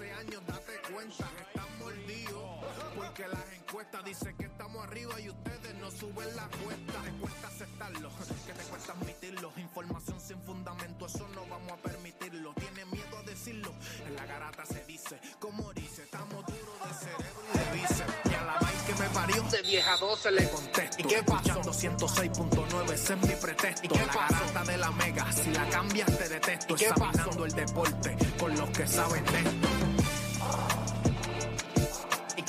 Y qué pasó, y qué pasó. Qué pasó, y y qué pasó, hace años date cuenta, están mordidos, porque las encuestas dicen que estamos arriba y ustedes no suben la cuesta, te cuesta aceptarlo, que te cuesta admitirlo, información sin fundamento, eso no vamos a permitirlo, tiene miedo a decirlo, en la garata se dice, como dice, estamos duros de cerebro y de bíceps, y a la vaina que me parió, de vieja 12 le contesto, ¿y qué pasó? 106.9, ese es mi pretexto, ¿y qué la garata de la mega, si la cambias te detesto, examinando el deporte con los que saben de esto.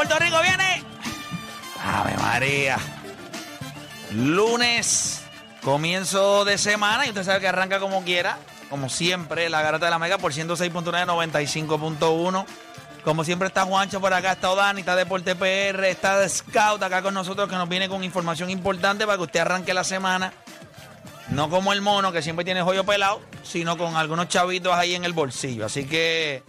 Puerto Rico viene. Ave María. Lunes, comienzo de semana. Y usted sabe que arranca como quiera. Como siempre, la garata de la mega por 106.9, 95.1. Como siempre está Juancho por acá, está Dani, está Deporte PR, está Scout acá con nosotros que nos viene con información importante para que usted arranque la semana. No como el mono que siempre tiene joyo pelado, sino con algunos chavitos ahí en el bolsillo. Así que,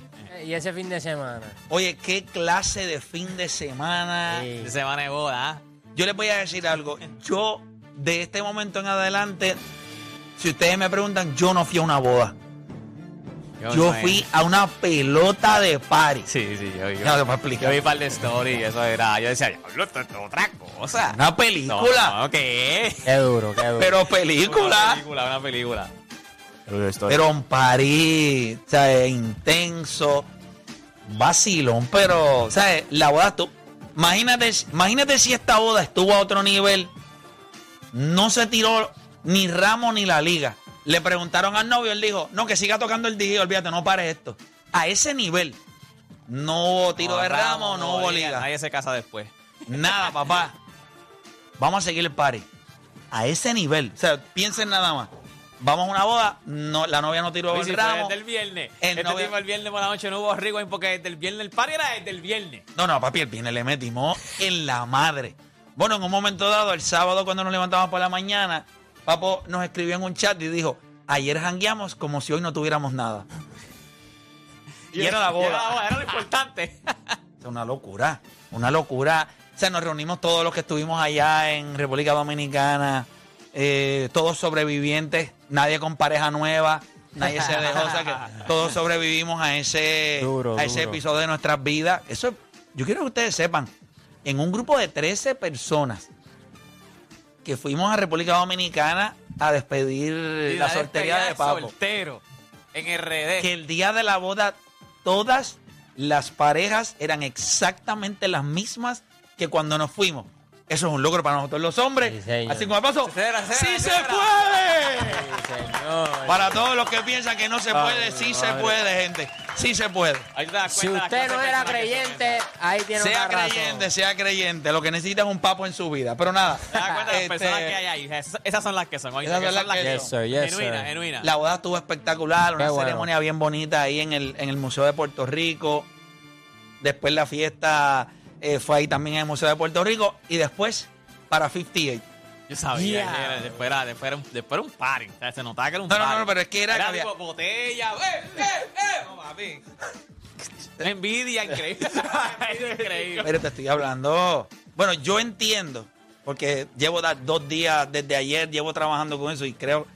Y ese fin de semana. oye, qué clase de fin de semana. Sí. Semana de boda. Yo les voy a decir algo. Yo, de este momento en adelante, si ustedes me preguntan, yo no fui a una boda. Yo fui a una pelota de party. Sí, sí, yo, yo, Ya te voy a explicar. yo vi par de story y eso era. Yo decía, diablo, esto es otra cosa. Una película. No, no, ¿qué? Qué duro, qué duro. Pero Una película. película, una película. Pero un party, o sea, intenso. Vacilón, pero, ¿sabes? La boda tú. Imagínate, imagínate si esta boda estuvo a otro nivel. No se tiró ni Ramo ni la liga. Le preguntaron al novio, él dijo, no, que siga tocando el DJ, olvídate, no pare esto. A ese nivel. No hubo tiro de ramo, no hubo liga. Nadie se casa después. Nada, papá. Vamos a seguir el party. A ese nivel. O sea, piensen nada más. Vamos a una boda, no, la novia no tiró Oye, el ramo. desde el viernes. El este tipo el viernes por la noche no hubo rigor porque desde el viernes el party era desde el viernes. No, no, papi, el viernes le metimos en la madre. Bueno, en un momento dado, el sábado cuando nos levantamos por la mañana, Papo nos escribió en un chat y dijo, ayer jangueamos como si hoy no tuviéramos nada. Y era la Era, boda. la boda, era lo importante. Es una locura, una locura. O sea, nos reunimos todos los que estuvimos allá en República Dominicana, eh, todos sobrevivientes, nadie con pareja nueva, nadie se dejó, o sea que todos sobrevivimos a ese, Duro, a ese duro. episodio de nuestras vidas. Eso, yo quiero que ustedes sepan, en un grupo de 13 personas que fuimos a República Dominicana a despedir la soltería de Papo. Soltero. En RD. que el día de la boda todas las parejas eran exactamente las mismas que cuando nos fuimos. Eso es un logro para nosotros los hombres. Sí. Así como paso. Se se ¡Sí se se puede! Sí, señor. Para todos los que piensan que no se Ay, puede, sí se puede, gente. Sí se puede. Ahí te das Si usted no era son creyente, ahí tiene Sea otra razón. creyente, sea creyente. Lo que necesita es un papo en su vida. Pero nada. Te das cuenta de las este, personas que hay ahí. Esas, esas son las que son. Esas son las que Yes, sir, yes, genuina, sir. genuina. La boda estuvo espectacular, una bueno. ceremonia bien bonita ahí en el, en el Museo de Puerto Rico. Después la fiesta eh, fue ahí también en el Museo de Puerto Rico. Y después para 58. Yo sabía Yeah. que era, después, era, después, era un, después era un party. O sea, se notaba que era un No, no, party. no, pero es que era que había- tipo botella. ¡Eh, eh, eh! No, papi. Una envidia increíble. increíble. Pero te estoy hablando. Bueno, yo entiendo, porque llevo da- dos días desde ayer, llevo trabajando con eso y creo.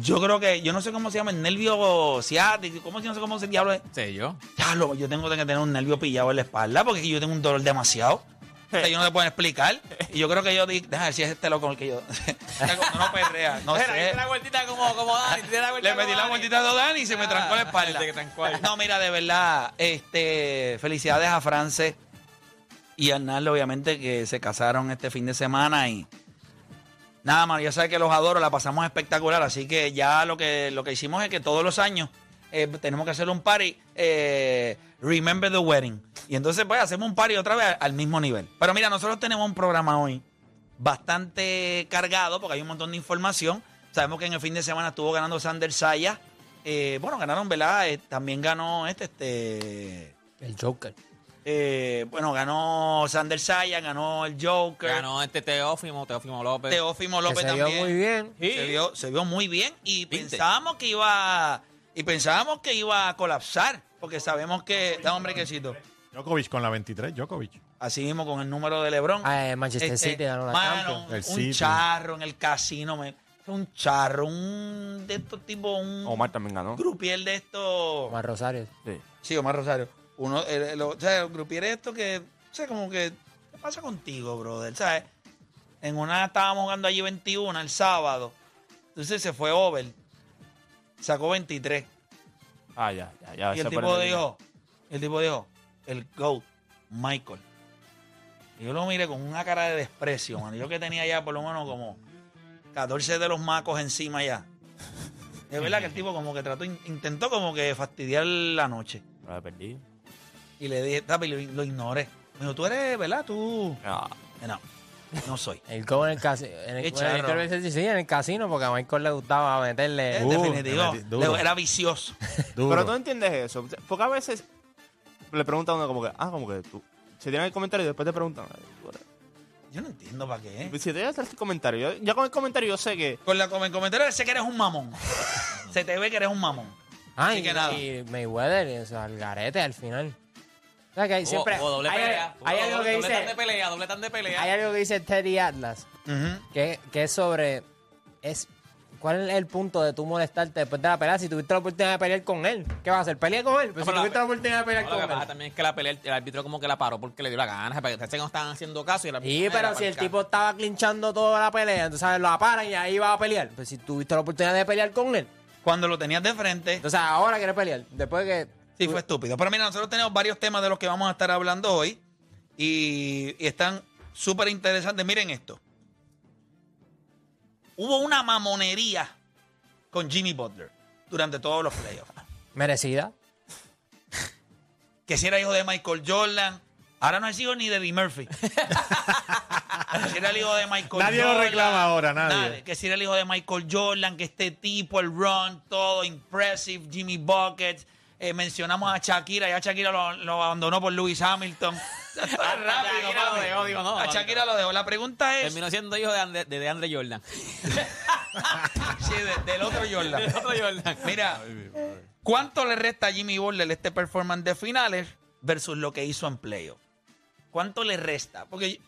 Yo creo que, yo no sé cómo se llama el nervio ciático, ¿cómo, no sé cómo se diablo es? Sí, yo. Diablo, yo tengo que tener un nervio pillado en la espalda porque yo tengo un dolor demasiado. O sea, yo no te puedo explicar. Y yo creo que yo dije, déjame ver si es este loco el que yo. No perrea, no Mira, sé. la vueltita como, como Dani. la Le metí la vueltita a Dani y se me trancó la Ah, espalda. No, mira, de verdad, este, felicidades a France y a Arnaldo, obviamente, que se casaron este fin de semana y nada, mano, ya sabes que los adoro, la pasamos espectacular, así que ya lo que, lo que hicimos es que todos los años eh, tenemos que hacer un party, eh, Remember the Wedding. Y entonces, pues, hacemos un party otra vez al mismo nivel. Pero mira, nosotros tenemos un programa hoy bastante cargado porque hay un montón de información. Sabemos que en el fin de semana estuvo ganando Sander Saya. Eh, bueno, ganaron, ¿verdad? Eh, también ganó este, este. El Joker. Eh, bueno, ganó Sander Saya, ganó el Joker. Ganó este Teófimo, Teófimo López. Teófimo López se vio también. muy bien. Sí. Se vio, se vio muy bien y ¿Viste? pensábamos que iba y pensábamos que iba a colapsar porque sabemos que da hombre quesito Djokovic con la 23, Djokovic. así mismo con el número de LeBron Ah, eh, Manchester Este, City ganó la mano. El un City. charro en el casino me- un charro un de estos tipos un Omar también ganó. grupier de estos Omar Rosario. Sí. sí Omar Rosario uno el, el- o sea, el grupier de estos que o sea como que qué pasa contigo brother sabes en una estábamos jugando allí 21 el sábado entonces se fue over sacó 23 Ah, ya, ya, ya. y el tipo dijo, el tipo dijo, el GOAT, Michael. Y yo lo miré con una cara de desprecio, mano. Yo que tenía ya por lo menos como 14 de los macos encima ya. Es verdad que el tipo como que trató, in- intentó como que fastidiar la noche. La perdí. Y le dije, tapi, lo, lo ignoré. Me dijo, tú eres, ¿verdad? Tú. Ah, Eh, No, no soy. El go en el casino. En el, charro. creo que sí, en el casino, porque a Michael le gustaba meterle. En Uh, definitivo, le metí duro. le- era vicioso. Duro. Pero tú entiendes eso. Porque a veces le preguntan a uno como que, ah, como que tú. Se tiran el comentario y después te preguntan. "Ay, tú eres-". Yo no entiendo para qué. Si te voy a hacer el comentario, yo, ya con el comentario yo sé que. Con la con el comentario sé que eres un mamón. Se te ve que eres un mamón. Ah, Así y, que nada. y Mayweather, o sea, al garete al final. O doble hay, pelea. hay algo que doble tan de pelea, doble tan de pelea. Hay algo que dice Teddy Atlas, que, que es sobre. Es, ¿Cuál es el punto de tú molestarte después de la pelea si tuviste la oportunidad de pelear con él? ¿Qué vas a hacer? ¿Pelear con él? Pues si pero la- tuviste la oportunidad de pelear No, lo que con pasa él. también es que la pelea, el árbitro como que la paró porque le dio la gana. Parece que no estaban haciendo caso y el Sí, pero para si el tipo estaba clinchando toda la pelea, entonces lo paran y ahí va a pelear. Pues si tuviste la oportunidad de pelear con él, Cuando lo tenías de frente, entonces ahora quieres pelear. Después de que. Sí, fue estúpido. Pero mira, nosotros tenemos varios temas de los que vamos a estar hablando hoy y, y están súper interesantes. Miren esto. Hubo una mamonería con Jimmy Butler durante todos los playoffs. Merecida. Que si era hijo de Michael Jordan, ahora no es hijo ni de Eddie Murphy. que si era el hijo de Michael Nadie lo Jordan. reclama ahora, nadie. Que si era el hijo de Michael Jordan, que este tipo, el run, todo impressive, Jimmy Buckets. Eh, mencionamos a Shakira, ya Shakira lo, lo abandonó por Lewis Hamilton. Rápido, Shakira lo papi. dejó, digo, no, a Shakira lo dejó. La pregunta es Terminó siendo hijo de Andre, de, de Andre Jordan. sí, de- del otro Jordan. Del otro Jordan. Mira, ¿cuánto le resta a Jimmy Butler este performance de finales versus lo que hizo en playoff? ¿Cuánto le resta? Porque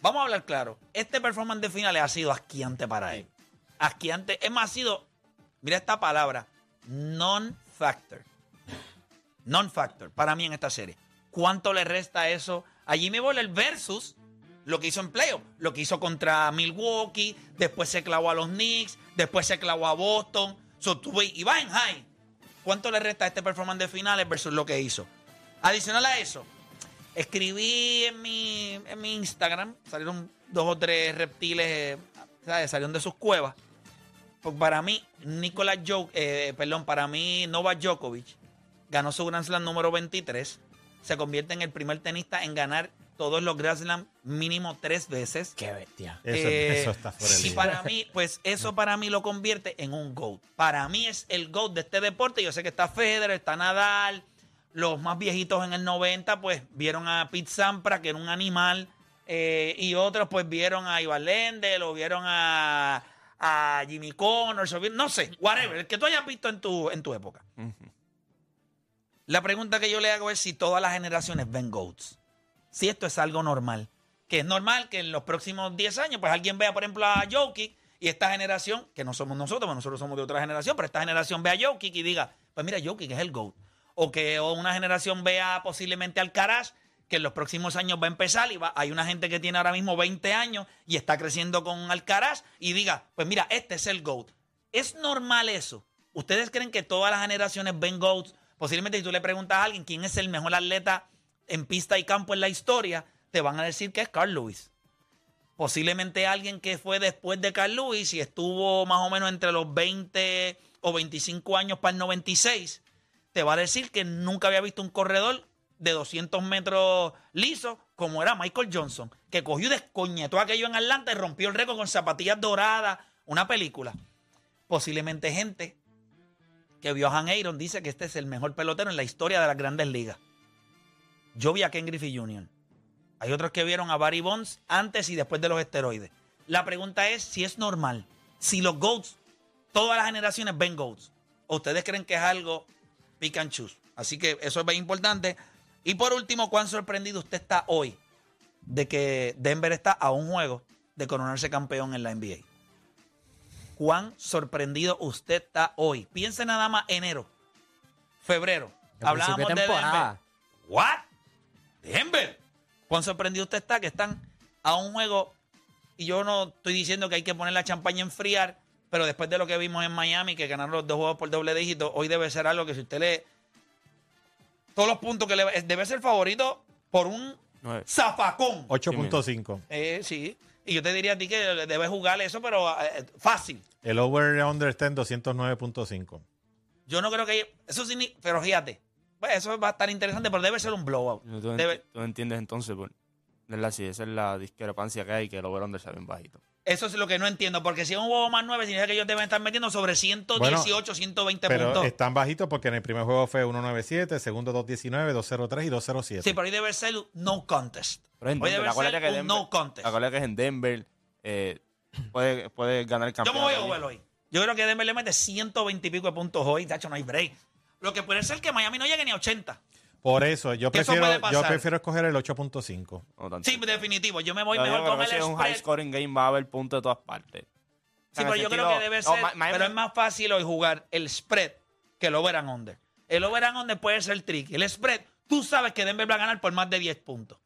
vamos a hablar claro, este performance de finales ha sido asquiante para él. Asquiante, es más, ha sido, mira esta palabra, non-factor. Non-factor para mí en esta serie. ¿Cuánto le resta eso a Jimmy Butler versus lo que hizo en playoff? Lo que hizo contra Milwaukee, después se clavó a los Knicks, después se clavó a Boston. So, y va. ¿Cuánto le resta a este performance de finales versus lo que hizo? Adicional a eso, escribí en mi, en mi Instagram, salieron dos o tres reptiles, eh, ¿sabes? Salieron de sus cuevas. Pues para mí, Nicolás Jo- eh, perdón, para mí Novak Djokovic ganó su Grand Slam número 23. Se convierte en el primer tenista en ganar todos los Grand Slam mínimo tres veces. Qué bestia. Eso, Eh, eso está fuera de Y para mí, pues eso para mí lo convierte en un GOAT. Para mí es el GOAT de este deporte. Yo sé que está Federer, está Nadal. Los más viejitos en el 90, pues vieron a Pete Sampras, que era un animal. eh, y otros, pues vieron a Ivan Lendl o vieron a, a Jimmy Connors. o vi- no sé, whatever. El que tú hayas visto en tu, en tu época. La pregunta que yo le hago es si todas las generaciones ven GOATs. Si esto es algo normal. Que es normal que en los próximos 10 años, pues alguien vea, por ejemplo, a Jokic y esta generación, que no somos nosotros, porque nosotros somos de otra generación, pero esta generación vea a Jokic y diga, pues mira, Jokic es el GOAT. O que una generación vea posiblemente al Alcaraz, que en los próximos años va a empezar y va, hay una gente que tiene ahora mismo 20 años y está creciendo con Alcaraz y diga, pues mira, este es el GOAT. ¿Es normal eso? ¿Ustedes creen que todas las generaciones ven GOATs? Posiblemente si tú le preguntas a alguien quién es el mejor atleta en pista y campo en la historia, te van a decir que es Carl Lewis. Posiblemente alguien que fue después de Carl Lewis y estuvo más o menos entre los 20 o 25 años para el 96, te va a decir que nunca había visto un corredor de 200 metros liso como era Michael Johnson, que cogió y descoñetó aquello en Atlanta y rompió el récord con zapatillas doradas, una película. Posiblemente gente que vio a Han Aaron dice que este es el mejor pelotero en la historia de las grandes ligas. Yo vi a Ken Griffey Jr. Hay otros que vieron a Barry Bonds antes y después de los esteroides. La pregunta es si es normal, si los GOATs, todas las generaciones ven GOATs, ustedes creen que es algo pick and choose. Así que eso es bien importante. Y por último, ¿cuán sorprendido usted está hoy de que Denver está a un juego de coronarse campeón en la NBA? ¿Cuán sorprendido usted está hoy? Piense nada más enero, febrero. Hablábamos de de Denver. ¿What? Denver. ¿Cuán sorprendido usted está que están a un juego? Y yo no estoy diciendo que hay que poner la champaña a enfriar, pero después de lo que vimos en Miami, que ganaron los dos juegos por doble dígito, hoy debe ser algo que si usted le. Todos los puntos que le. Debe ser favorito por un Nueve. zafacón. 8.5. Eh, sí. Y yo te diría a ti que debes jugar eso, pero eh, fácil. El over-under está en 209.5. Yo no creo que. Eso sí. Pero fíjate. Pues eso va a estar interesante, pero debe ser un blowout. ¿Tú, ent- Debe- tú entiendes entonces, pues, ¿verdad? Si esa es la discrepancia que hay, que el over-under sea bien bajito. Eso es lo que no entiendo, porque si es un juego más 9, significa que ellos deben estar metiendo sobre 118, 120 Pero puntos. están bajitos porque en el primer juego fue 1.97, segundo 2.19, 2.03 y 2.07. Sí, pero hoy debe ser no contest. Pero es en Hoy Denver, debe ser que un Denver- no contest. Acuérdate que es en Denver, eh, puede, puede ganar el Yo me campeonato. voy a over hoy. Yo creo que Denver le mete 120 y pico de puntos hoy. Tacho, no hay break. Lo que puede ser que Miami no llegue ni a 80. Por eso, yo eso prefiero, puede yo pasar. prefiero escoger el 8.5. No tanto. Sí, definitivo. Yo me voy Yo mejor con el si es un high spread. scoring game, va a haber puntos de todas partes. Sí, pero yo creo que debe ser. Pero es más fácil hoy jugar el spread que el over and under. El over and under puede ser tricky. El spread, tú sabes que Denver va a ganar por más de 10 puntos.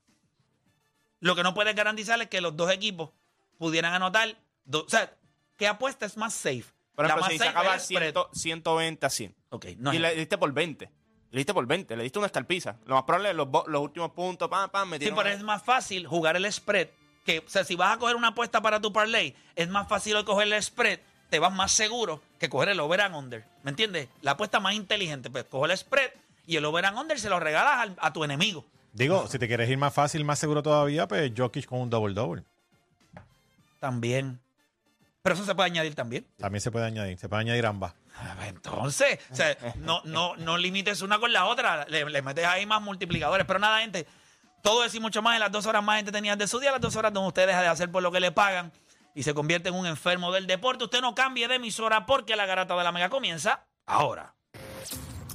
Lo que no puedes garantizar es que los dos equipos pudieran anotar. do- o sea, ¿qué apuesta es más safe? Por La ejemplo, más si se safe acaba es el spread. 100 120 a 100. Ok, no y es- le diste por 20. Le diste por 20. Le diste una escalpiza. Lo más probable es los, los últimos puntos, pam, pam, Sí, pero es más fácil jugar el spread. Que, o sea, si vas a coger una apuesta para tu parlay, es más fácil coger el spread, te vas más seguro que coger el over and under. ¿Me entiendes? La apuesta más inteligente, pues coge el spread y el over and under se lo regalas al- a tu enemigo. Digo, si te quieres ir más fácil, más seguro todavía, pues Jokic con un double-double. También. Pero eso se puede añadir también. También se puede añadir, se puede añadir ambas. Ah, Entonces, o sea, no, no, no limites una con la otra, le, le metes ahí más multiplicadores. Pero nada, gente, todo eso y mucho más en las dos horas más entretenidas de su día, las dos horas donde usted deja de hacer por lo que le pagan y se convierte en un enfermo del deporte. Usted no cambie de emisora porque la garata de la mega comienza ahora.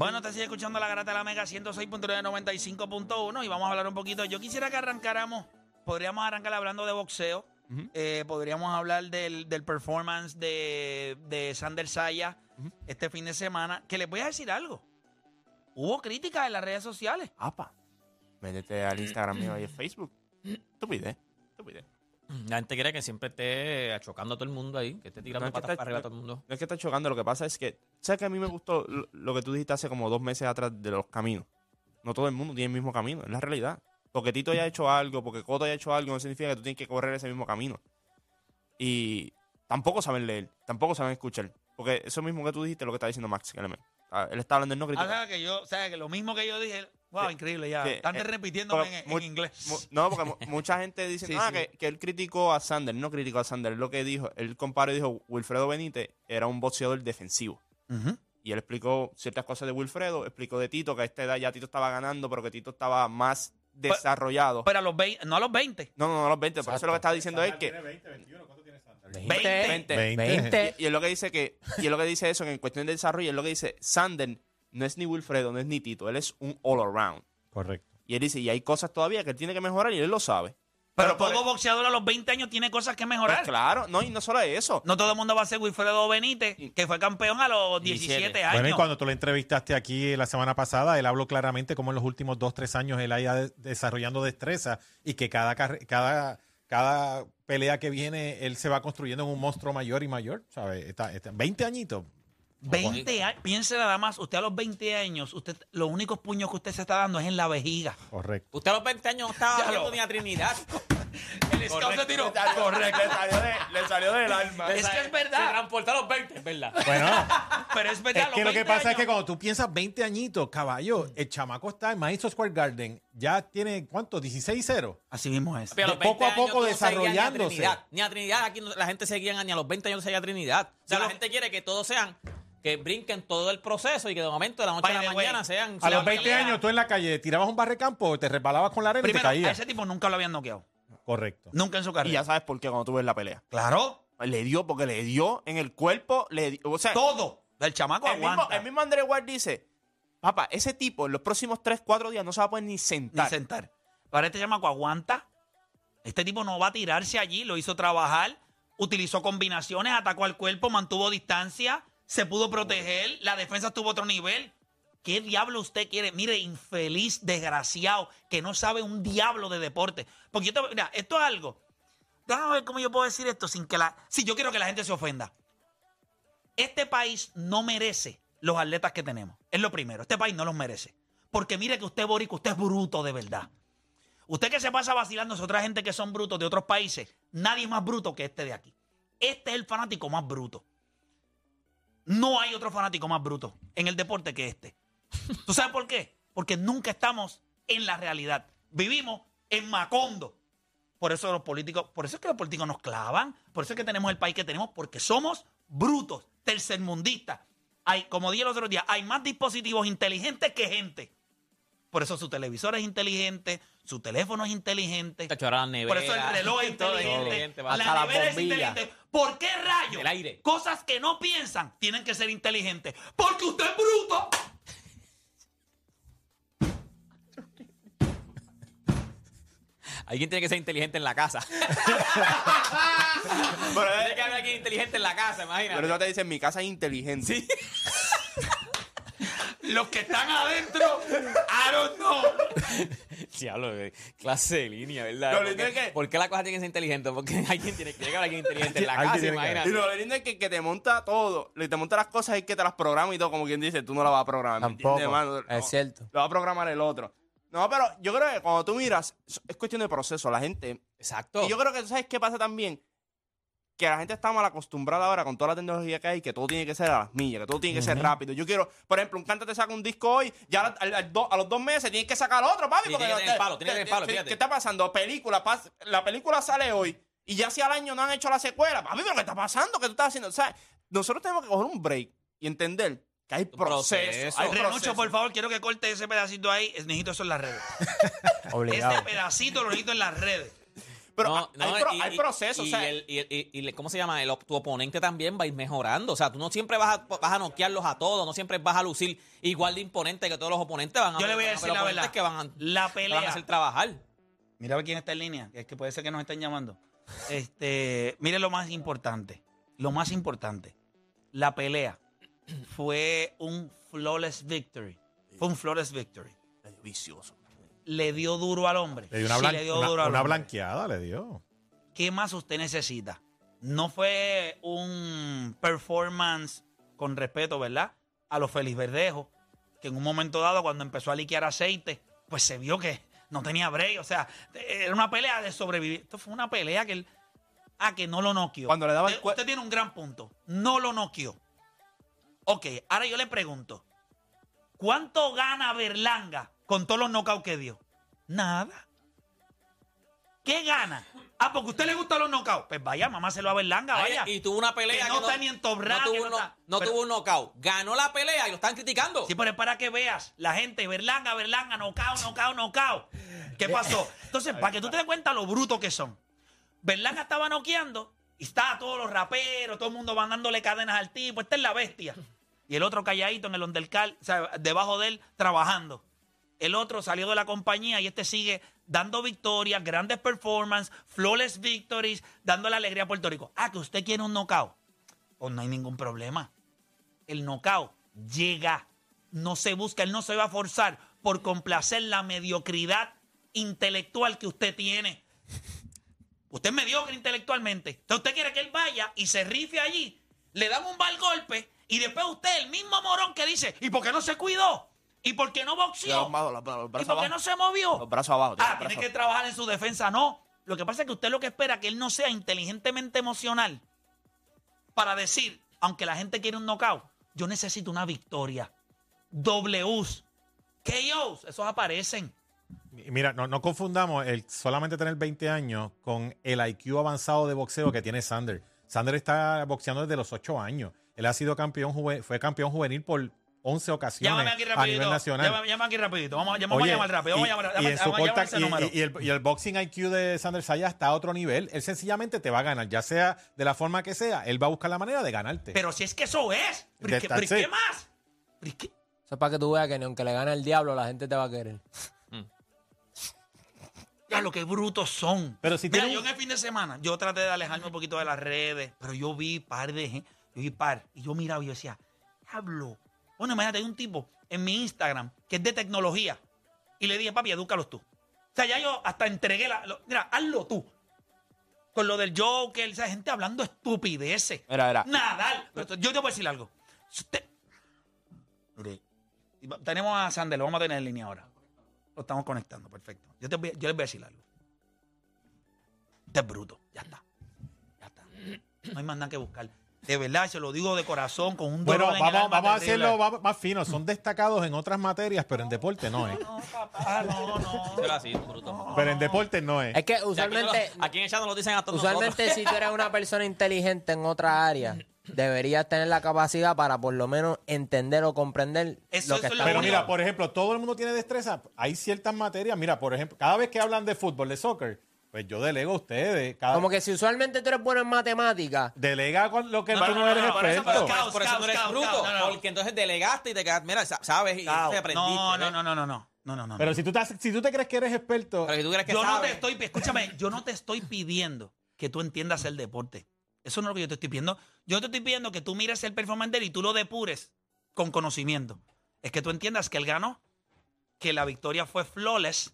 Bueno, te sigue escuchando la garata de la Mega 106.995.1 y vamos a hablar un poquito. Yo quisiera que arrancáramos, podríamos arrancar hablando de boxeo, eh, podríamos hablar del, del performance de, de Sander Saya este fin de semana, que les voy a decir algo. Hubo críticas en las redes sociales. Apa. Métete al Instagram mío y a Facebook. Estupidez. Estupidez. La gente quiere que siempre esté chocando a todo el mundo ahí, que esté tirando No es que patas está- para arriba a todo el mundo. No es que está chocando, lo que pasa es que, ¿sabes que a mí me gustó lo, lo que tú dijiste hace como dos meses atrás de los caminos? No todo el mundo tiene el mismo camino, es la realidad. Porque Tito haya hecho algo, porque Coto haya hecho algo, no significa que tú tienes que correr ese mismo camino. Y tampoco saben leer, tampoco saben escuchar. Porque eso mismo que tú dijiste, lo que está diciendo Max Clemente. Ah, Él está hablando en no O criticar. sea, que yo, o sea, que lo mismo que yo dije, wow, Sí. increíble ya. Están eh, repitiéndome pero en, en inglés. No, porque mu- mucha gente dice Sí, ah, sí. Que, que él criticó a Sander. No criticó a Sander. Lo que dijo, él comparó y dijo, Wilfredo Benítez era un boxeador defensivo. Ujú. Y él explicó ciertas cosas de Wilfredo, explicó de Tito, que a esta edad ya Tito estaba ganando, pero que Tito estaba más desarrollado. Pero a los 20, no a los 20. no, no, no, a los 20. Por eso lo que estaba diciendo es que... 20. 20. 20. Y es lo que dice que... Y es lo que dice eso, que en cuestión de desarrollo, es lo que dice, Sander no es ni Wilfredo, no es ni Tito, él es un all around. Correcto. Y él dice, y hay cosas todavía que él tiene que mejorar y él lo sabe. Pero, todo boxeador a los 20 años tiene cosas que mejorar. Pues claro, no, y no solo eso. No todo el mundo va a ser Wilfredo Benítez, que fue campeón a los 17, 17. años. Bueno, y cuando tú lo entrevistaste aquí la semana pasada, él habló claramente cómo en los últimos dos, tres años él ha ido de- desarrollando destreza y que cada, cada, cada pelea que viene él se va construyendo en un monstruo mayor y mayor, ¿sabes? Está, está- 20 añitos. 20 años. Piense nada más, usted a los 20 años, usted los únicos puños que usted se está dando es en la vejiga. Correcto. Usted a los 20 años no estaba lo- ni a Trinidad. El scout se tiró. Correcto. Le salió, de- le salió del alma. Es que es Se verdad. transportó a los 20, es verdad. Bueno, Pero es verdad. es que los lo que 20 pasa es que cuando tú piensas 20 añitos, caballo, el chamaco está en Madison Square Garden, ya tiene, ¿cuánto? 16-0. Así mismo es. Pero de poco 20 a poco no desarrollándose. Ni a Trinidad, ni a Trinidad aquí no- la gente seguía, ni a los 20 años no seguía a Trinidad. O sea, la lo- gente quiere que todos sean, que brinquen todo el proceso y que de momento de la noche By a la way, mañana sean. A los 20 peleas. años tú en la calle tirabas un barrecampo, te resbalabas con la arena y te a caías. ese tipo nunca lo habían noqueado. Correcto. Nunca en su Y carrera. ya sabes por qué cuando tú ves la pelea. Claro. Le dio, porque le dio en el cuerpo, le dio- o sea, Todo. El chamaco el mismo, aguanta. el mismo André Ward dice, papá, ese tipo en los próximos 3, 4 días no se va a poder ni Ni sentar. sentar. Para este chamaco aguanta. Este tipo no va a tirarse allí, lo hizo trabajar, utilizó combinaciones, atacó al cuerpo, mantuvo distancia, se pudo proteger, la defensa estuvo otro nivel. ¿Qué diablo usted quiere? Mire, infeliz, desgraciado, que no sabe un diablo de deporte. Porque yo te, mira, esto es algo. Déjame ver cómo yo puedo decir esto sin que la. Si yo quiero que la gente se ofenda. Este país no merece los atletas que tenemos. Es lo primero. Este país no los merece. Porque mire que usted, Borico, usted es bruto de verdad. Usted que se pasa vacilándose a otra gente que son brutos de otros países, nadie es más bruto que este de aquí. Este es el fanático más bruto. No hay otro fanático más bruto en el deporte que este. ¿Tú sabes por qué? Porque nunca estamos en la realidad. Vivimos en Macondo. Por eso los políticos, por eso es que los políticos nos clavan, por eso es que tenemos el país que tenemos, porque somos brutos, tercermundistas. Hay, como dije el otro día, hay más dispositivos inteligentes que gente. Por eso su televisor es inteligente, su teléfono es inteligente. La Por eso el nevera, reloj es todo inteligente. La nevera es inteligente. ¿Por qué rayos? El aire. Cosas que no piensan tienen que ser inteligentes. Porque usted es bruto. Alguien tiene que ser inteligente en la casa. Pero, tiene que haber alguien inteligente en la casa, imagínate. pero no te dicen, mi casa es inteligente. Sí. Los que están adentro, I don't know. Diablo, eh, clase de línea, ¿verdad? Lo ¿Por lindo qué, es que- por qué la cosa tiene que ser inteligente? Porque alguien tiene que llegar alguien inteligente en la Alguien casa, tiene que- imagínate. Y lo lindo es que, que te monta todo, le te monta las cosas y que te las programa y todo, como quien dice, tú no la vas a programar. ¿me Tampoco. entiendes, mano? No, Es cierto. Lo va a programar el otro. No, pero yo creo que cuando tú miras, es cuestión de proceso. La gente Exacto. Y yo creo que, ¿sabes qué pasa también? Que la gente está mal acostumbrada ahora con toda la tecnología que hay, que todo tiene que ser a las millas, que todo tiene que ser rápido. Yo quiero, por ejemplo, un cantante saca un disco hoy, ya al- al- al do- a los dos meses tiene que sacar otro, papi. Sí, porque tiene que tener palo, tiene que ¿qué- tener palo, qué- fíjate. ¿Qué está pasando? Película, pas- la película sale hoy y ya si al año no han hecho la secuela. Papi, pero ¿qué está pasando? ¿Qué tú estás haciendo? O sea, nosotros tenemos que coger un break y entender que hay proceso. proceso. hay Renucho, por favor, quiero que corte ese pedacito ahí. Necesito eso en las redes. Obligado. Ese pedacito lo necesito en las redes. Pero No, hay, no, pro- y- hay y- proceso. o Y, sea, el- y el- y- y el- ¿cómo se llama? El tu oponente también va a ir mejorando. O sea, tú no siempre vas a, vas a noquearlos a todos, no siempre vas a lucir igual de imponente que todos los oponentes. Van a Yo le voy a decir la verdad. Que van a, La que van a pelea. hacer trabajar. Mira a ver quién está en línea, es que puede ser que nos estén llamando. Este, mire lo más importante. Lo más importante. La pelea fue un flawless victory. Fue un flawless victory. vicioso. Le dio duro al hombre. Le dio una, Sí, blan- le dio una- duro al una hombre. blanqueada, le dio. ¿Qué más usted necesita? No fue un performance con respeto, ¿verdad? A los Félix Verdejo, que en un momento dado, cuando empezó a liquear aceite, pues se vio que no tenía break. O sea, era una pelea de sobrevivir. Esto fue una pelea que él. Ah, que no lo noqueó. Cuando le daba el usted, cue- usted tiene un gran punto. No lo noqueó. Ok, ahora yo le pregunto: ¿cuánto gana Berlanga con todos los knockouts que dio? Nada. ¿Qué gana? Ah, porque a usted le gustan los knockouts. Pues vaya, mamá se lo a Berlanga, Ay, vaya. y tuvo una pelea Que no está ni en top rank, No que tuvo, no está- no pero- tuvo un knockout. Ganó la pelea y lo están criticando. Sí, pero es para que veas la gente, Berlanga, Berlanga, knockout, knockout, knockout. ¿Qué pasó? Entonces, para que tú te des cuenta lo brutos que son. Berlanga estaba noqueando y estaba todos los raperos, todo el mundo van dándole cadenas al tipo. Esta es la bestia. Y el otro calladito en el undercard, o sea, debajo de él, trabajando. El otro salió de la compañía y este sigue dando victorias, grandes performances, flawless victories, dando la alegría a Puerto Rico. Ah, que usted quiere un knockout. Pues no hay ningún problema. El knockout llega, no se busca, él no se va a forzar por complacer la mediocridad intelectual que usted tiene. Usted es mediocre intelectualmente. Entonces usted quiere que él vaya y se rife allí, le dan un mal golpe y después usted, el mismo morón que dice, ¿y por qué no se cuidó? ¿Y por qué no boxeó? Los brazos- los ¿Y por qué abajo. no se movió? Los brazos abajo. Ah, tiene que trabajar en su defensa. No. Lo que pasa es que usted lo que espera es que él no sea inteligentemente emocional para decir, aunque la gente quiere un knockout, yo necesito una victoria. Ws. KOs, esos aparecen. Mira, no, no confundamos el solamente tener 20 años con el IQ avanzado de boxeo que tiene Sander. Sander está boxeando desde los 8 años. Él ha sido campeón, fue campeón juvenil por 11 ocasiones Llámame aquí a nivel rapidito. nacional. Llámame, llámame aquí rapidito. Vamos, a- vamos a Oye, llamar rápido. Vamos a llamar, y, vamos, y vamos a llamar corta- ese y- número. y- y el, y el boxing IQ de Sander Saya está a otro nivel. Él sencillamente te va a ganar, ya sea de la forma que sea, él va a buscar la manera de ganarte. Pero si es que eso es. ¿Pero y qué, pero y qué más? ¿Pero y qué? Eso es para que tú veas que ni aunque le gane el diablo, la gente te va a querer. Ya lo que brutos son. Pero si Mira, tiene yo en el fin de semana, yo traté de alejarme un poquito de las redes, pero yo vi par de gente, yo vi par, y yo miraba y yo decía, hablo. Bueno, imagínate, hay un tipo en mi Instagram que es de tecnología, y le dije, papi, edúcalos tú. O sea, ya yo hasta entregué la. lo- mira, hazlo tú. Con lo del Joker, o sea, gente hablando estupideces. Mira, mira. Nadal. Pero yo te voy a decir algo. Si usted- Mire, y va- tenemos a Sander, lo vamos a tener en línea ahora. Lo estamos conectando, perfecto. Yo, te voy- yo les voy a decir algo. Este es bruto, ya está. Ya está. No hay más nada que buscar. De verdad, se lo digo de corazón, con un Bueno, dolor en el vamos, alma vamos a terrible. hacerlo más, más fino. Son destacados en otras materias, pero en deporte no es. No, papá, no, no. Pero así, bruto. Pero en deporte no es. Es que Aquí, usualmente, aquí en el chat nos lo dicen a todos usualmente si tú eres una persona inteligente en otra área, deberías tener la capacidad para por lo menos entender o comprender Eso- lo que eso es está Pero único. mira, por ejemplo, todo el mundo tiene destreza. Hay ciertas materias. Mira, por ejemplo, cada vez que hablan de fútbol, de soccer, pues yo delego a ustedes. Cada, Como que si usualmente tú eres bueno en matemáticas, Delega con lo que No, tú no, no, no, eres no, por eso, experto. Caos, por eso caos, no eres caos, bruto. caos, no, no. Porque entonces delegaste y te quedas, mira, sa- sabes y te aprendiste. No, no, no, no, no, no. No, no, no. Pero si tú, te, si tú te crees que eres experto, Pero si tú crees que yo no sabes. te estoy, escúchame, yo no te estoy pidiendo que tú entiendas el deporte. Eso no es lo que yo te estoy pidiendo. Yo te estoy pidiendo que tú mires el performance de él y tú lo depures con conocimiento. Es que tú entiendas que él ganó, que la victoria fue flawless.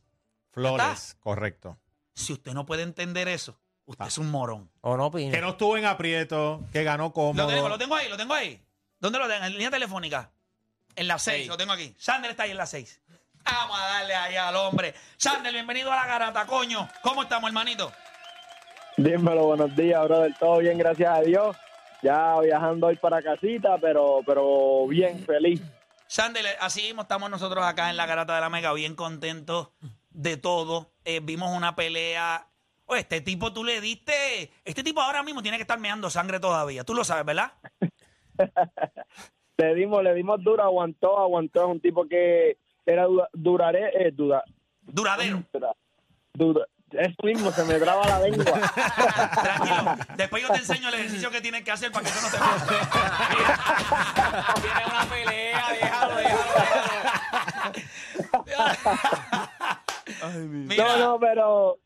flores, correcto. Si usted no puede entender eso, usted es un morón. o no Que opinas. no estuvo en aprieto, que ganó cómodo. Lo tengo, lo tengo ahí, lo tengo ahí. ¿Dónde lo tengo? En línea telefónica. En la 6, Seis. lo tengo aquí. Sander está ahí en la 6. Vamos a darle ahí al hombre. Sander, bienvenido a la garata, coño. ¿Cómo estamos, hermanito? Dímelo, buenos días, brother. Todo bien, gracias a Dios. Ya viajando hoy para casita, pero, pero bien, feliz. Sandel, así mismo estamos nosotros acá en la Garata de la Mega, bien contentos de todo. Eh, vimos una pelea. Oye, este tipo tú le diste. Este tipo ahora mismo tiene que estar meando sangre todavía. Tú lo sabes, ¿verdad? Le dimos, le dimos duro, aguantó, aguantó. Es un tipo que era dura, duraré, eh, dura, Duradero. dura, dura. Eso mismo, se me traba la lengua. Tranquilo. Después yo te enseño el ejercicio que tienes que hacer para que eso no te. Tiene una pelea, déjalo, déjalo, Mira, No, no, pero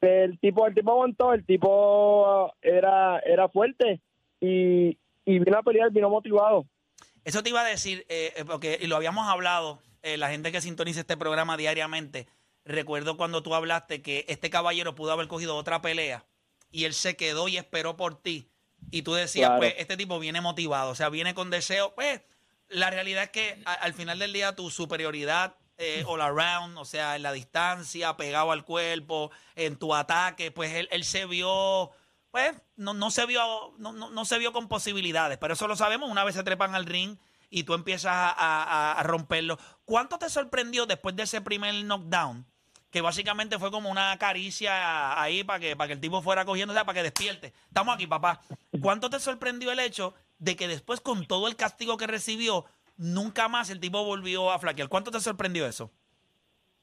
el tipo, el tipo aguantó, el tipo era, era fuerte y, y vino a pelear, vino motivado. Eso te iba a decir, eh, eh, porque y lo habíamos hablado, eh, la gente que sintoniza este programa diariamente. Recuerdo cuando tú hablaste que este caballero pudo haber cogido otra pelea y él se quedó y esperó por ti. Y tú decías, Claro. pues, este tipo viene motivado, o sea, viene con deseo. Pues, la realidad es que a- al final del día tu superioridad eh, all around, o sea, en la distancia, pegado al cuerpo, en tu ataque, pues él, él se vio, pues, no, no se vio, no, no, no se vio con posibilidades, pero eso lo sabemos una vez se trepan al ring y tú empiezas a, a- a romperlo. ¿Cuánto te sorprendió después de ese primer knockdown? Que básicamente fue como una caricia ahí para que, para que el tipo fuera cogiendo, o sea, para que despierte. Estamos aquí, papá. ¿Cuánto te sorprendió el hecho de que después, con todo el castigo que recibió, nunca más el tipo volvió a flaquear? ¿Cuánto te sorprendió eso?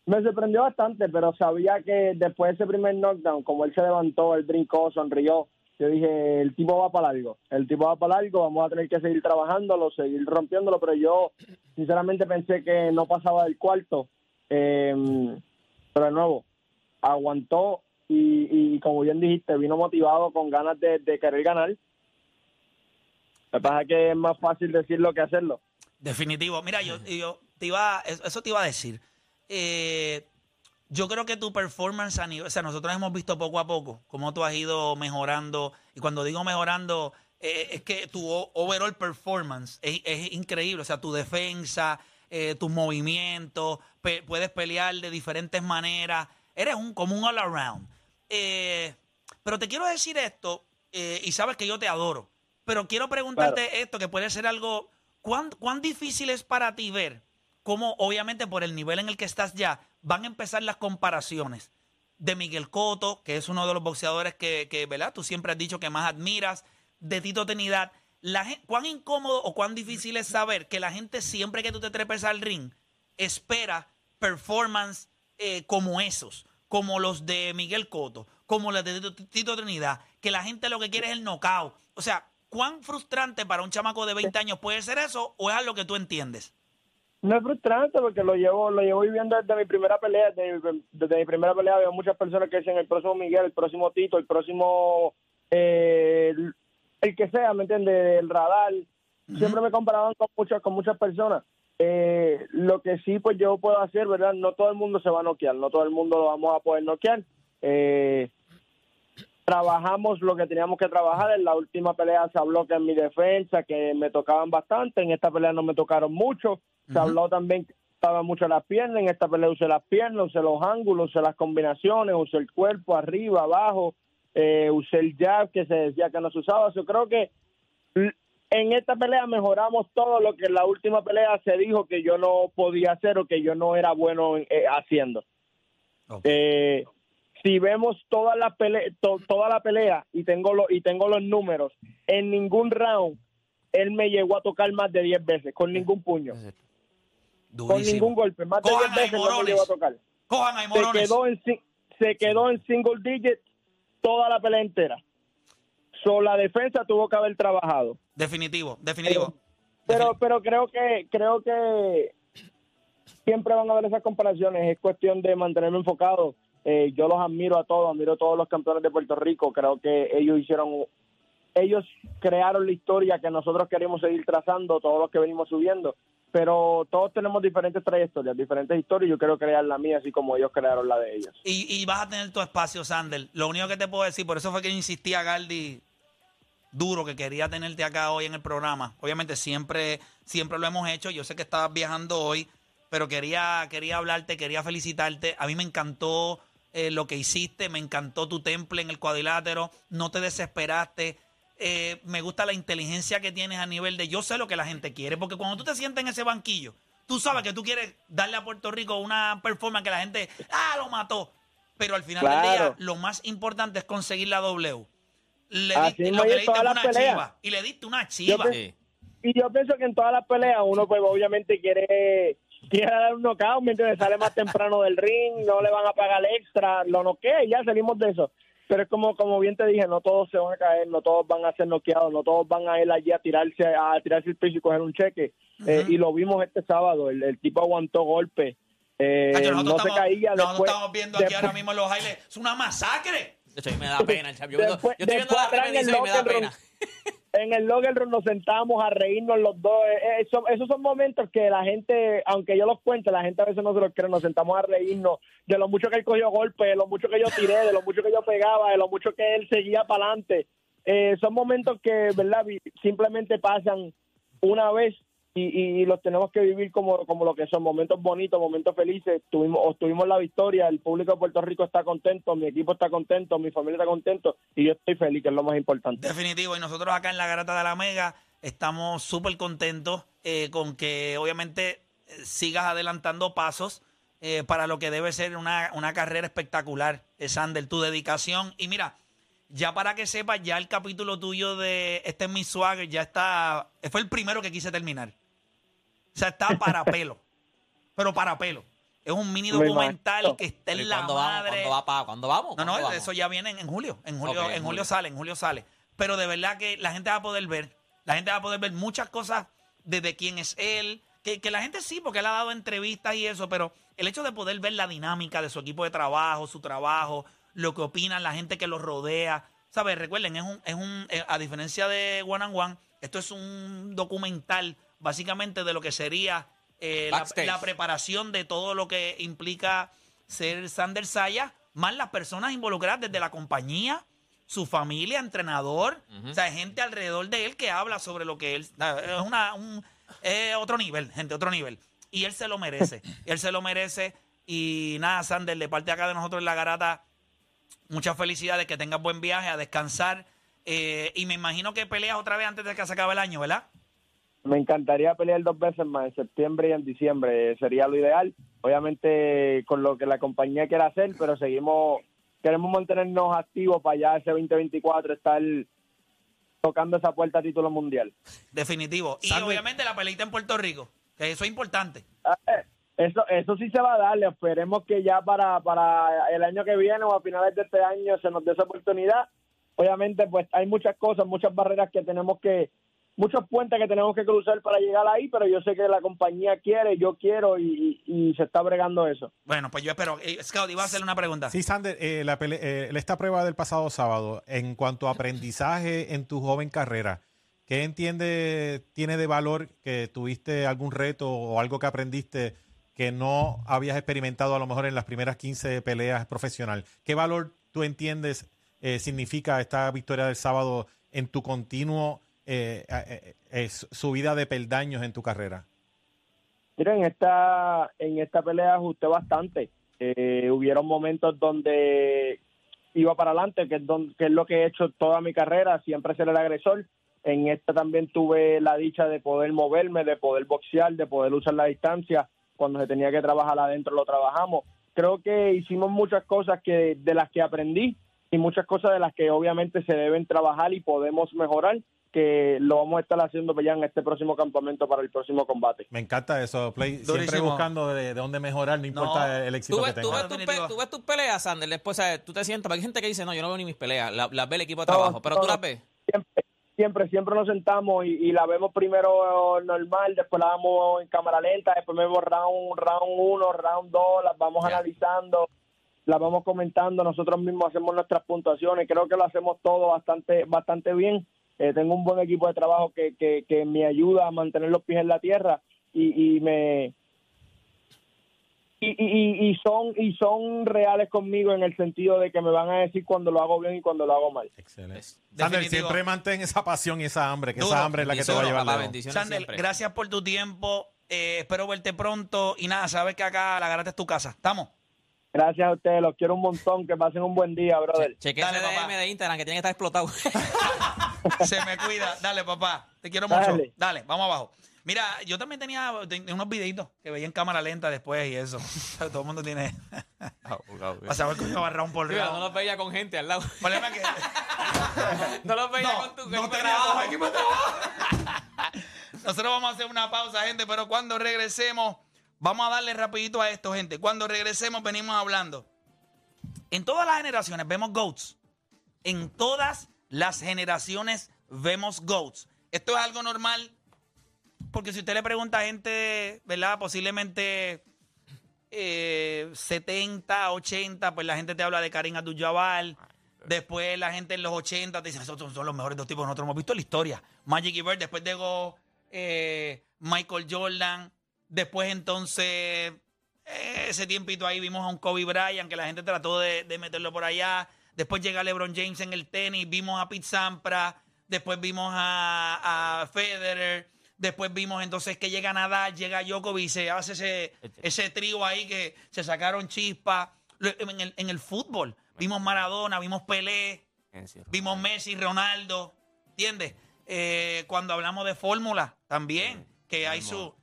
Me sorprendió bastante, pero sabía que después de ese primer knockdown, como él se levantó, él brincó, sonrió, yo dije, el tipo va para largo, el tipo va para largo, vamos a tener que seguir trabajándolo, seguir rompiéndolo, pero yo sinceramente pensé que no pasaba del cuarto, eh, pero de nuevo, aguantó y, y como bien dijiste, vino motivado con ganas de, querer ganar. Lo que pasa que es más fácil decirlo que hacerlo. Definitivo. Mira, yo, yo te iba, eso te iba a decir. Eh, yo creo que tu performance a nivel, o sea, nosotros hemos visto poco a poco cómo tú has ido mejorando. Y cuando digo mejorando, eh, es que tu overall performance es, es increíble. O sea, tu defensa, eh, tus movimientos, pe- puedes pelear de diferentes maneras. Eres un, como un all around. Eh, pero te quiero decir esto, eh, y sabes que yo te adoro. Pero quiero preguntarte esto, que puede ser algo. ¿Cuán, ¿Cuán difícil es para ti ver cómo, obviamente, por el nivel en el que estás ya, van a empezar las comparaciones de Miguel Cotto, que es uno de los boxeadores que, ¿verdad? Tú siempre has dicho que más admiras, de Tito Trinidad. La, ¿Cuán incómodo o cuán difícil es saber que la gente, siempre que tú te trepes al ring, espera performance eh, como esos, como los de Miguel Cotto, como los de Tito Trinidad, que la gente lo que quiere es el knockout. O sea, ¿cuán frustrante para un chamaco de 20 años puede ser eso o es algo que tú entiendes? No es frustrante porque lo llevo lo llevo viviendo desde mi primera pelea. Desde, mi- desde mi primera pelea había muchas personas que decían el próximo Miguel, el próximo Tito, el próximo... eh, el, el que sea, ¿me entiendes? El radar. Siempre me comparaban con muchas, con muchas personas. Eh, lo que sí, pues yo puedo hacer, ¿verdad? No todo el mundo se va a noquear, no todo el mundo lo vamos a poder noquear. Eh, trabajamos lo que teníamos que trabajar. En la última pelea se habló que en mi defensa, que me tocaban bastante. En esta pelea no me tocaron mucho. Se habló también que usaban mucho las piernas. En esta pelea usé las piernas, usé los ángulos, usé las combinaciones, usé el cuerpo arriba, abajo. eh, usé el jab que se decía que no se usaba. Yo creo que en esta pelea mejoramos todo lo que en la última pelea se dijo que yo no podía hacer o que yo no era bueno eh, haciendo. Eh, si vemos toda la pelea, toda la pelea y tengo lo, y tengo los números, en ningún round él me llegó a tocar más de 10 veces con ningún puño, con ningún golpe, más de Cojan 10 ahí, veces no me llegó a tocar. Cojan Se quedó en se quedó en single digit toda la pelea entera. So, la defensa tuvo que haber trabajado. Definitivo, definitivo. Pero, pero creo que, creo que siempre van a haber esas comparaciones. Es cuestión de mantenerme enfocado. Eh, yo los admiro a todos, admiro a todos los campeones de Puerto Rico. Creo que ellos hicieron, ellos crearon la historia que nosotros queremos seguir trazando, todos los que venimos subiendo. Pero todos tenemos diferentes trayectorias, diferentes historias. Yo quiero crear la mía, así como ellos crearon la de ellos. Y, y vas a tener tu espacio, Sander. Lo único que te puedo decir, por eso fue que insistí a Galdi duro que quería tenerte acá hoy en el programa. Obviamente siempre, siempre lo hemos hecho. Yo sé que estabas viajando hoy, pero quería, quería hablarte, quería felicitarte. A mí me encantó eh, lo que hiciste, me encantó tu temple en el cuadrilátero, no te desesperaste. eh, me gusta la inteligencia que tienes a nivel de yo sé lo que la gente quiere, porque cuando tú te sientes en ese banquillo, tú sabes que tú quieres darle a Puerto Rico una performance que la gente, ah, lo mató. Pero al final del día, lo más importante es conseguir la W. Le diste, lo que le diste una chiva. Y le diste una Yo chiva. Sí. Y yo pienso que en todas las peleas uno pues obviamente quiere, quiere dar un knockout, ¿me entiendes? Sale más temprano del ring, no le van a pagar extra, lo noquea y ya salimos de eso. Pero es como, como bien te dije, no todos se van a caer, no todos van a ser noqueados, no todos van a ir allí a tirarse, a tirarse el piso y coger un cheque. Eh, y lo vimos este sábado, el, el tipo aguantó golpes, eh, Cacho, no se estamos, caía nosotros después. estamos viendo aquí después- ahora mismo los highlights. Es una masacre. De hecho, a mí me da pena, chavo. Yo, Después- yo estoy viendo la el y me da pena. en el locker room nos sentábamos a reírnos los dos. Eh, eh, Eso, esos son momentos que la gente, aunque yo los cuente, la gente a veces no se los cree. Nos sentamos a reírnos de lo mucho que él cogió golpes, de lo mucho que yo tiré, de lo mucho que yo pegaba, de lo mucho que él seguía para adelante. Eh, son momentos que, ¿verdad? Simplemente pasan una vez y, y los tenemos que vivir como, como lo que son momentos bonitos, momentos felices. Tuvimos, obtuvimos la victoria, el público de Puerto Rico está contento, mi equipo está contento, mi familia está contento y yo estoy feliz, que es lo más importante. Definitivo. Y nosotros acá en la Garata de la Mega estamos súper contentos eh, con que obviamente sigas adelantando pasos eh, para lo que debe ser una, una carrera espectacular, eh, Sander, tu dedicación. Y mira, ya para que sepas, ya el capítulo tuyo de Este es mi swagger ya está, fue el primero que quise terminar. O sea, está para pelo. Pero para pelo. Es un mini Me documental que está Pero ¿y en la ¿Cuándo vamos? madre. ¿Cuándo va pa- ¿Cuándo vamos? No, ¿Cuándo no, vamos? eso ya viene en, en julio. En julio, en julio sale, en julio sale. Pero de verdad que la gente va a poder ver. La gente va a poder ver muchas cosas desde quién es él. Que, que la gente sí, porque él ha dado entrevistas y eso, pero el hecho de poder ver la dinámica de su equipo de trabajo, su trabajo, lo que opinan, la gente que los rodea. ¿Sabes? Recuerden, es un, es un, eh, a diferencia de One and One, esto es un documental básicamente de lo que sería eh, la, preparación de todo lo que implica ser Sander Saya, más las personas involucradas desde la compañía, su familia, entrenador, o sea, gente alrededor de él que habla sobre lo que él es una un otro nivel, gente, otro nivel. Y él se lo merece. él se lo merece y nada, Sander, de parte acá de nosotros en la garata, muchas felicidades, que tengas buen viaje, a descansar. eh, y me imagino que peleas otra vez antes de que se acabe el año, ¿verdad? Me encantaría pelear dos veces más, en septiembre y en diciembre, sería lo ideal. Obviamente con lo que la compañía quiera hacer, pero seguimos, queremos mantenernos activos para ya ese 2024 estar tocando esa puerta a título mundial. Definitivo. Y obviamente la peleita en Puerto Rico, que eso es importante. Eh, Eso, eso sí se va a dar, esperemos que ya para, para el año que viene o a finales de este año se nos dé esa oportunidad. Obviamente, pues hay muchas cosas, muchas barreras que tenemos que, muchos puentes que tenemos que cruzar para llegar ahí, pero yo sé que la compañía quiere, yo quiero y, y- y se está bregando eso. Bueno, pues yo espero. Eh, Scout, iba a hacerle una pregunta. Sí, Sander, eh, la pele- eh, esta prueba del pasado sábado, en cuanto a aprendizaje en tu joven carrera, ¿qué entiende tiene de valor que tuviste algún reto o algo que aprendiste que no habías experimentado a lo mejor en las primeras 15 peleas profesional? ¿Qué valor tú entiendes eh, significa esta victoria del sábado en tu continuo eh, eh, eh, subida de peldaños en tu carrera? Mira, en esta, en esta pelea ajusté bastante. Eh, hubieron momentos donde iba para adelante, que es, don- que es lo que he hecho toda mi carrera, siempre ser el agresor. En esta también tuve la dicha de poder moverme, de poder boxear, de poder usar la distancia. Cuando se tenía que trabajar adentro, lo trabajamos. Creo que hicimos muchas cosas que de las que aprendí y muchas cosas de las que obviamente se deben trabajar y podemos mejorar, que lo vamos a estar haciendo ya en este próximo campamento para el próximo combate. Me encanta eso, Play. Siempre buscando de, de dónde mejorar, no importa el éxito Tú que ves, tú, tenga. ves tú ves tus peleas, Sander, después ¿sabes? tú te sientas, porque hay gente que dice, no, yo no veo ni mis peleas, la- las ve el equipo de No, trabajo, pero tú las ves. siempre, siempre, siempre nos sentamos y, y la vemos primero normal, después la vemos en cámara lenta, después vemos round, round uno, round dos, las vamos analizando, las vamos comentando, nosotros mismos hacemos nuestras puntuaciones, creo que lo hacemos todo bastante, bastante bien. Eh, tengo un buen equipo de trabajo que, que, que me ayuda a mantener los pies en la tierra y, y me y, y, y son y son reales conmigo en el sentido de que me van a decir cuando lo hago bien y cuando lo hago mal. Excelente. Sander, siempre mantén esa pasión y esa hambre, que Duro. esa hambre es la que te va a llevar papá, lejos. bendiciones Sander, siempre. gracias por tu tiempo. Eh, espero verte pronto. Y nada, sabes que acá la garata es tu casa. ¿Estamos? Gracias a ustedes, los quiero un montón. Que pasen un buen día, brother. Ese papá. DM de Instagram que tiene que estar explotado. Se me cuida. Dale, papá. Te quiero mucho. Dale. Dale, vamos abajo. Mira, yo también tenía ten- unos videitos que veía en cámara lenta después y eso. Todo el mundo tiene. Para saber cómo va Raúl por Mira, no los veía con gente al lado. El problema es que. No los veía No, con tu no equipo de trabajo. Nosotros vamos a hacer una pausa, gente, pero cuando regresemos, vamos a darle rapidito a esto, gente. Cuando regresemos venimos hablando. En todas las generaciones vemos GOATs. En todas las generaciones vemos GOATs. Esto es algo normal porque si usted le pregunta a gente, ¿verdad? Posiblemente eh, 70, 80, pues la gente te habla de Karim Abdul-Jabbar. Después la gente en los 80 te dice, esos son, los mejores dos tipos nosotros hemos visto la historia. Magic y Bird, después llegó eh, Michael Jordan. Después entonces, eh, ese tiempito ahí vimos a un Kobe Bryant que la gente trató de meterlo por allá. Después llega LeBron James en el tenis. Vimos a Pete Sampras. Después vimos a, a Federer. Después vimos entonces que llega Nadal, llega Djokovic y se hace ese, ese trío ahí que se sacaron chispas. En el, en el fútbol vimos Maradona, vimos Pelé, vimos Messi, Ronaldo, ¿entiendes? Eh, cuando hablamos de fórmula también, que hay su...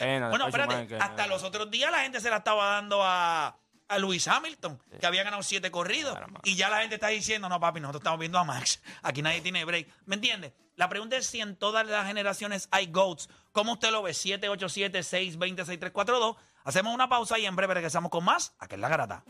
eh, bueno, espérate, hasta eh. los otros días la gente se la estaba dando a, a Luis Hamilton, que había ganado siete corridos. Y ya la gente está diciendo, no, papi, nosotros estamos viendo a Max. Aquí nadie tiene break. ¿Me entiendes? La pregunta es si en todas las generaciones hay GOATs. ¿Cómo usted lo ve? 787-620-6342. Hacemos una pausa y en breve regresamos con más. Aquí en La Garata.